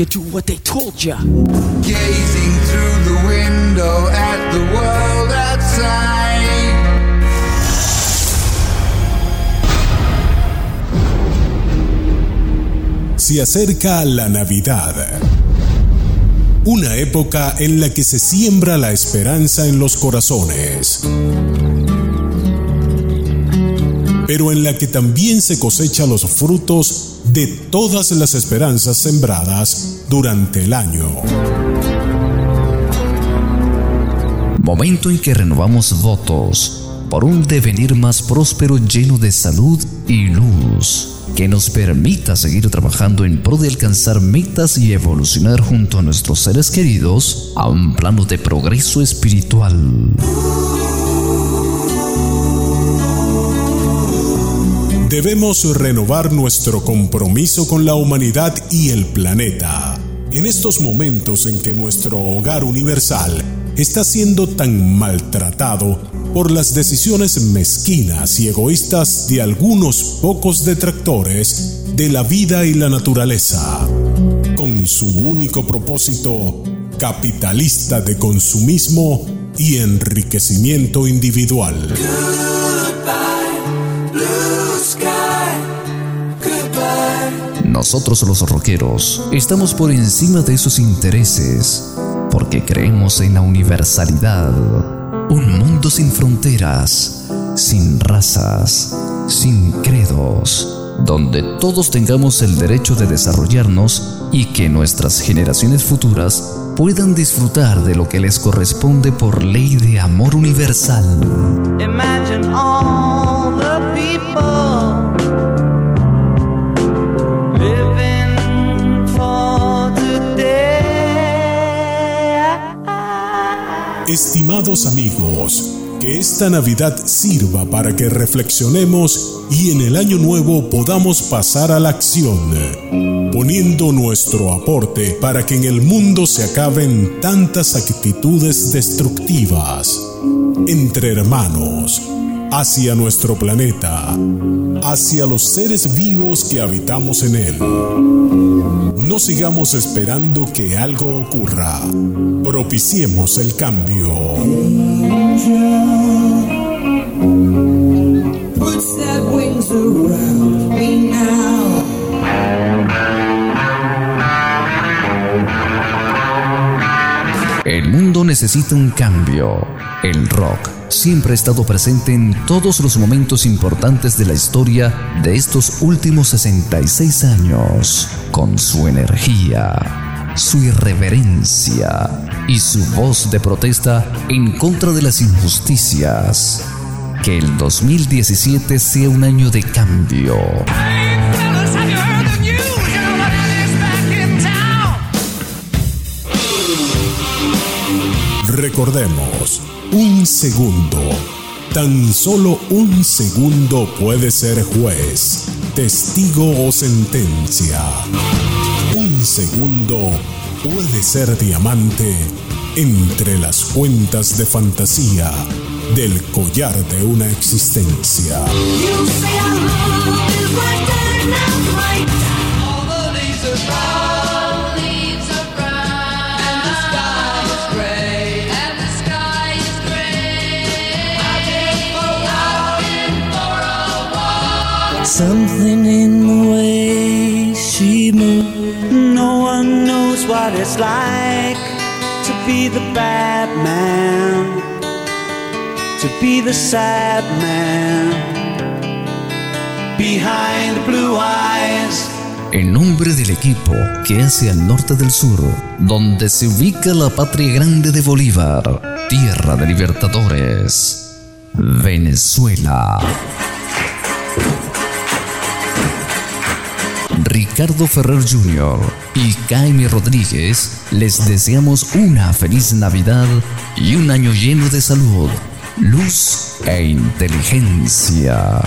you do what they told you. Gazing through the window at the world outside. Se acerca la Navidad. Una época en la que se siembra la esperanza en los corazones. Pero en la que también se cosecha los frutos de todas las esperanzas sembradas durante el año. Momento en que renovamos votos por un devenir más próspero lleno de salud y luz que nos permita seguir trabajando en pro de alcanzar metas y evolucionar junto a nuestros seres queridos a un plano de progreso espiritual. Debemos renovar nuestro compromiso con la humanidad y el planeta. En estos momentos en que nuestro hogar universal está siendo tan maltratado por las decisiones mezquinas y egoístas de algunos pocos detractores de la vida y la naturaleza, con su único propósito capitalista de consumismo y enriquecimiento individual. Nosotros los rockeros estamos por encima de esos intereses porque creemos en la universalidad. Un mundo sin fronteras, sin razas, sin credos, donde todos tengamos el derecho de desarrollarnos y que nuestras generaciones futuras puedan disfrutar de lo que les corresponde por ley de amor universal. Imagine all Estimados amigos, que esta Navidad sirva para que reflexionemos y en el año nuevo podamos pasar a la acción, poniendo nuestro aporte para que en el mundo se acaben tantas actitudes destructivas. Entre hermanos, hacia nuestro planeta, hacia los seres vivos que habitamos en él. No sigamos esperando que algo ocurra. Propiciemos el cambio. El mundo necesita un cambio. El rock siempre ha estado presente en todos los momentos importantes de la historia de estos últimos 66 años, con su energía, su irreverencia y su voz de protesta en contra de las injusticias. Que el 2017 sea un año de cambio. Recordemos, un segundo, tan solo un segundo puede ser juez, testigo o sentencia. Un segundo puede ser diamante entre las cuentas de fantasía del collar de una existencia. You Something in the way she moves. No one knows what it's like to be the bad man, to be the sad man behind the blue eyes. En nombre del equipo que hace al norte del sur, donde se ubica la patria grande de Bolívar, tierra de libertadores, Venezuela. Ricardo Ferrer Jr. y Jaime Rodríguez les deseamos una feliz Navidad y un año lleno de salud, luz e inteligencia.